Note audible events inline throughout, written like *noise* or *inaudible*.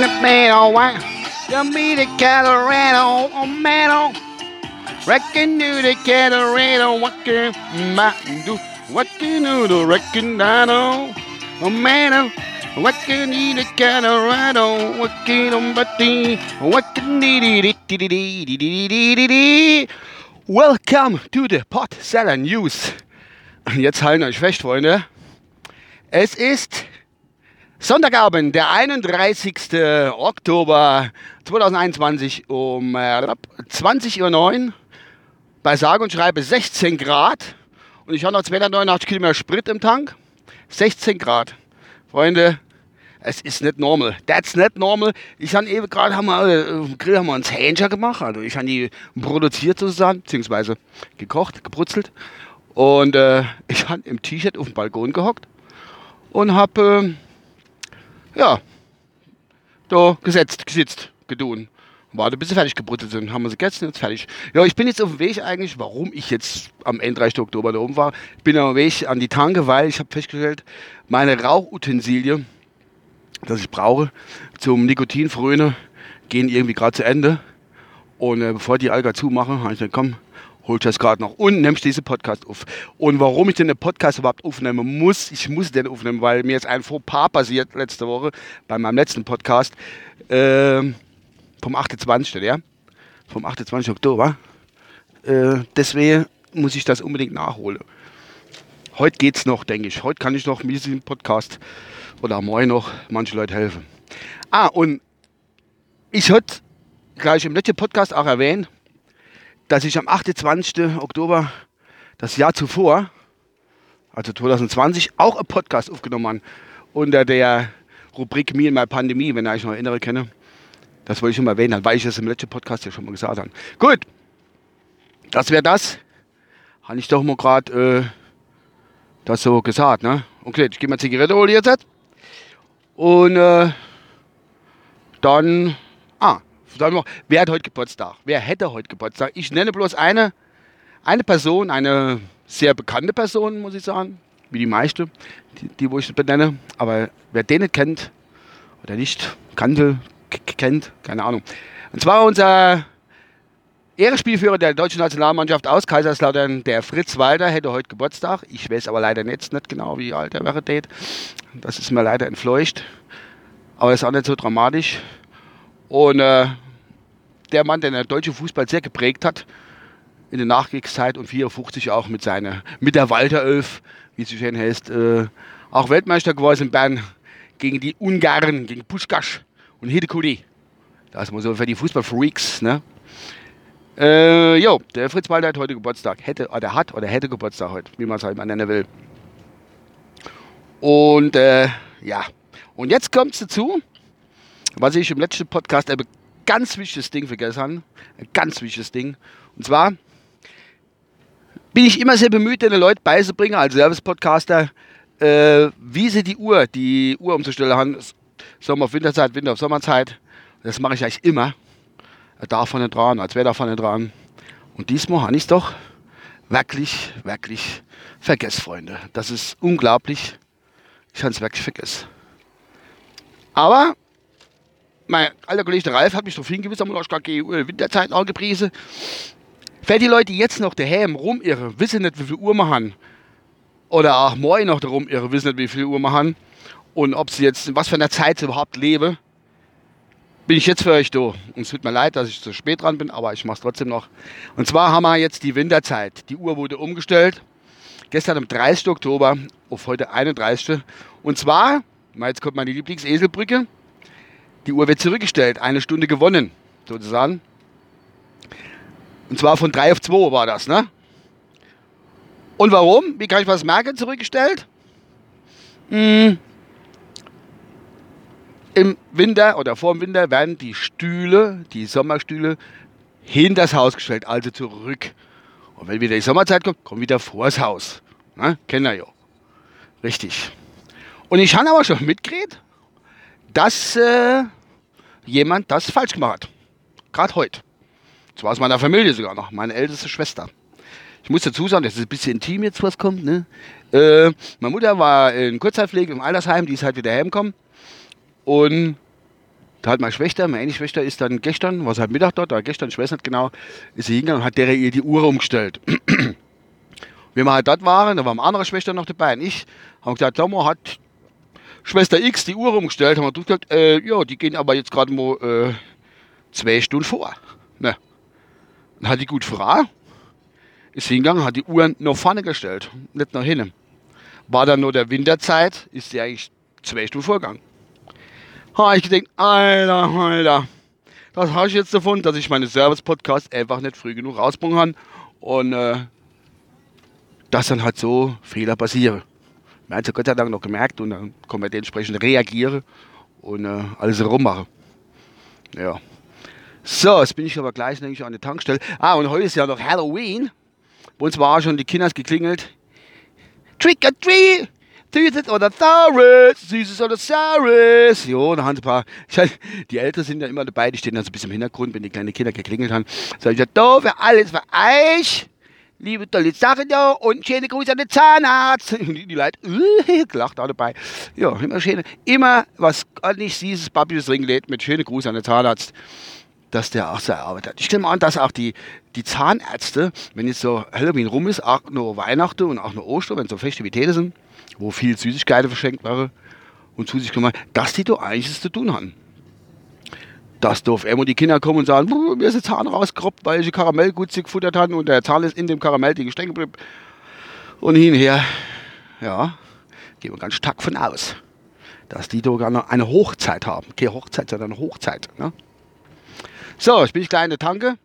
oh, why? You meet the Colorado, oh, man, oh. Reckon you the Colorado, what can I do? What can you do? Reckon I know, oh, man, oh. What can you the Colorado? What can I What can Welcome to the Pot Seller News. Jetzt halten euch fest, Freunde. Es ist Sonntagabend, der 31. Oktober 2021 um äh, 20.09 Uhr. Bei sage und schreibe 16 Grad. Und ich habe noch 289 Kilometer Sprit im Tank. 16 Grad. Freunde, es ist nicht normal. That's not normal. Ich habe eben gerade haben wir, äh, Grill haben wir uns Hähnchen gemacht. Also ich habe die produziert sozusagen, beziehungsweise gekocht, gebrutzelt. Und äh, ich habe im T-Shirt auf dem Balkon gehockt und habe äh, ja, da gesetzt, gesitzt, gedun. Warte, bis sie fertig gebrutzelt sind. Haben wir sie gegessen, jetzt fertig. Ja, ich bin jetzt auf dem Weg eigentlich, warum ich jetzt am 31. Oktober da oben war. Ich bin auf dem Weg an die Tanke, weil ich habe festgestellt, meine Rauchutensilie, das ich brauche, zum Nikotinfröne, gehen irgendwie gerade zu Ende. Und äh, bevor die Alga zumachen, habe ich gesagt, komm, holt das gerade noch und nimmst diesen Podcast auf. Und warum ich den Podcast überhaupt aufnehmen muss, ich muss den aufnehmen, weil mir jetzt ein Fauxpas passiert letzte Woche bei meinem letzten Podcast äh, vom 28. Ja? Vom 28. Oktober. Äh, deswegen muss ich das unbedingt nachholen. Heute geht's noch, denke ich. Heute kann ich noch mit diesem Podcast oder morgen noch manche Leute helfen. Ah, und ich hatte gleich im letzten Podcast auch erwähnt, dass ich am 28. Oktober das Jahr zuvor, also 2020, auch einen Podcast aufgenommen habe unter der Rubrik Mir in meiner Pandemie, wenn ihr euch noch erinnere kenne. Das wollte ich schon mal erwähnen, weil ich das im letzten Podcast ja schon mal gesagt habe. Gut, das wäre das. Habe ich doch mal gerade äh, das so gesagt. Ne? Okay, ich gehe mal Zigarette holen jetzt. Und äh, dann, Sagen wir, wer hat heute Geburtstag? Wer hätte heute Geburtstag? Ich nenne bloß eine, eine Person, eine sehr bekannte Person, muss ich sagen, wie die meiste, die, die wo ich benenne. Aber wer den nicht kennt oder nicht kannte, kennt, keine Ahnung. Und zwar unser Ehrenspielführer der deutschen Nationalmannschaft aus Kaiserslautern, der Fritz Walter, hätte heute Geburtstag. Ich weiß aber leider jetzt nicht genau, wie alt er wäre. Das ist mir leider entfleucht. Aber ist auch nicht so dramatisch. Und äh, der Mann, der den deutschen Fußball sehr geprägt hat, in der Nachkriegszeit und 54 auch mit seiner, mit der Walter Elf, wie sie schön heißt, äh, auch Weltmeister geworden in Bern gegen die Ungarn, gegen Puschkasch und Hidekuri. Das ist mal so für die Fußballfreaks, ne? Äh, jo, der Fritz Walter hat heute Geburtstag. Hätte, oder hat oder hätte Geburtstag heute, wie man es halt mal nennen will. Und äh, ja, und jetzt kommt es dazu, was ich im letzten Podcast ein ganz wichtiges Ding vergessen habe. Ein ganz wichtiges Ding. Und zwar bin ich immer sehr bemüht, den Leuten beizubringen, als Service-Podcaster, äh, wie sie die Uhr, die Uhr umzustellen haben. Sommer auf Winterzeit, Winter auf Sommerzeit. Das mache ich eigentlich immer. Da vorne dran, als wäre da vorne dran. Und diesmal habe ich es doch wirklich, wirklich vergessen, Freunde. Das ist unglaublich. Ich habe es wirklich vergessen. Aber mein alter Kollege Ralf hat mich darauf hingewiesen, haben wir noch Winterzeit angepriesen. Für die Leute, die jetzt noch daheim rumirren, wissen nicht, wie viel Uhr wir haben. Oder auch morgen noch darum irren, wissen nicht, wie viel Uhr wir haben. Und ob sie jetzt, in was für einer Zeit sie überhaupt leben, bin ich jetzt für euch da. Und es tut mir leid, dass ich zu spät dran bin, aber ich mache es trotzdem noch. Und zwar haben wir jetzt die Winterzeit. Die Uhr wurde umgestellt. Gestern am 30. Oktober auf heute 31. Und zwar, jetzt kommt meine Lieblingseselbrücke. Die Uhr wird zurückgestellt, eine Stunde gewonnen, sozusagen. Und zwar von 3 auf 2 war das, ne? Und warum? Wie kann ich was merken, zurückgestellt? Hm. Im Winter oder vor dem Winter werden die Stühle, die Sommerstühle, hinter das Haus gestellt, also zurück. Und wenn wieder die Sommerzeit kommt, kommt wieder vor das Haus. Ne? Kennen wir ja. Richtig. Und ich habe aber schon mitgekriegt, dass äh, jemand das falsch gemacht hat. Gerade heute. Zwar aus meiner Familie sogar noch, meine älteste Schwester. Ich muss dazu sagen, das ist ein bisschen intim jetzt, was kommt. Ne? Äh, meine Mutter war in Kurzzeitpflege im Altersheim, die ist halt wieder heimgekommen. Und Da hat meine Schwester, meine eine Schwester ist dann gestern, war halt Mittag dort, oder gestern, ich weiß nicht genau, ist sie hingegangen und hat der ihr die Uhr umgestellt. *clears throat* Wenn wir halt dort waren, da war eine andere Schwester noch dabei und ich, haben gesagt, Sommer hat Schwester X die Uhr umgestellt, haben wir gesagt, äh, ja, die gehen aber jetzt gerade mal äh, zwei Stunden vor. Ne. Dann hat die gut Frau, ist hingegangen, hat die Uhr nach vorne gestellt, nicht nach hinten. War dann nur der Winterzeit, ist sie eigentlich zwei Stunden vorgegangen habe ich gedacht, Alter, Alter, das habe ich jetzt davon, dass ich meine Service-Podcasts einfach nicht früh genug rausbringen kann und äh, dass dann halt so Fehler passieren. Wir haben es Gott sei Dank noch gemerkt und dann kann man dementsprechend reagieren und äh, alles rummachen. Ja. So, jetzt bin ich aber gleich ich, an der Tankstelle. Ah, und heute ist ja noch Halloween. Bei uns war schon die Kinder geklingelt. Trick or treat! Süßes oder Saures, Süßes oder Saures. Jo, da haben sie ein paar. *laughs* Die Eltern sind ja immer dabei, die stehen dann so ein bisschen im Hintergrund, wenn die kleinen Kinder geklingelt haben. Sag ich, ja, für alles für euch. Liebe tolle Sachen da und schöne Grüße an den Zahnarzt. *laughs* Die, die Leute, uh, *laughs* gelacht auch dabei. Ja, immer schöne, immer was nicht süßes, Ding lädt mit schöne Grüße an den Zahnarzt dass der auch so arbeitet. Ich stelle mal an, dass auch die, die Zahnärzte, wenn jetzt so Halloween rum ist, auch nur Weihnachten und auch nur Ostern, wenn so Festivitäten sind, wo viel Süßigkeiten verschenkt waren und zu sich kommen, dass die da eigentlich zu tun haben. Dass da auf einmal die Kinder kommen und sagen, mir ist der Zahn rausgerobbt, weil ich Karamell gut gefuttert habe und der Zahn ist in dem Karamell die stecken geblieben. Und hinher, ja, gehen wir ganz stark von aus, dass die da gar eine Hochzeit haben. Keine Hochzeit, sondern eine Hochzeit. Ne? So, jetzt bin ich gleich in der Tanke,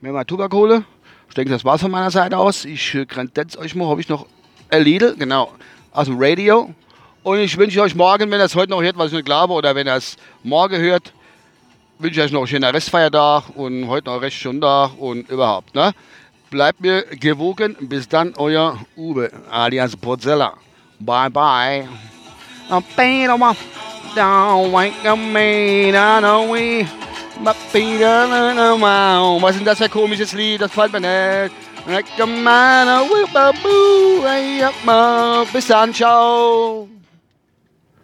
mir mal Tubak hole. Ich denke, das war's von meiner Seite aus. Ich äh, grenze euch mal, habe ich noch Lidl, genau aus dem Radio. Und ich wünsche euch morgen, wenn ihr es heute noch hört, was ich nicht glaube, oder wenn ihr es morgen hört, wünsche ich euch noch einen schönen Restfeiertag und heute noch einen recht schönen Tag und überhaupt. Ne? Bleibt mir gewogen. Bis dann, euer Uwe alias Porzella. Bye bye. Was ist das für ein komisches Lied? Das gefällt mir nicht. Like a man, a a boo, bis dann, ciao.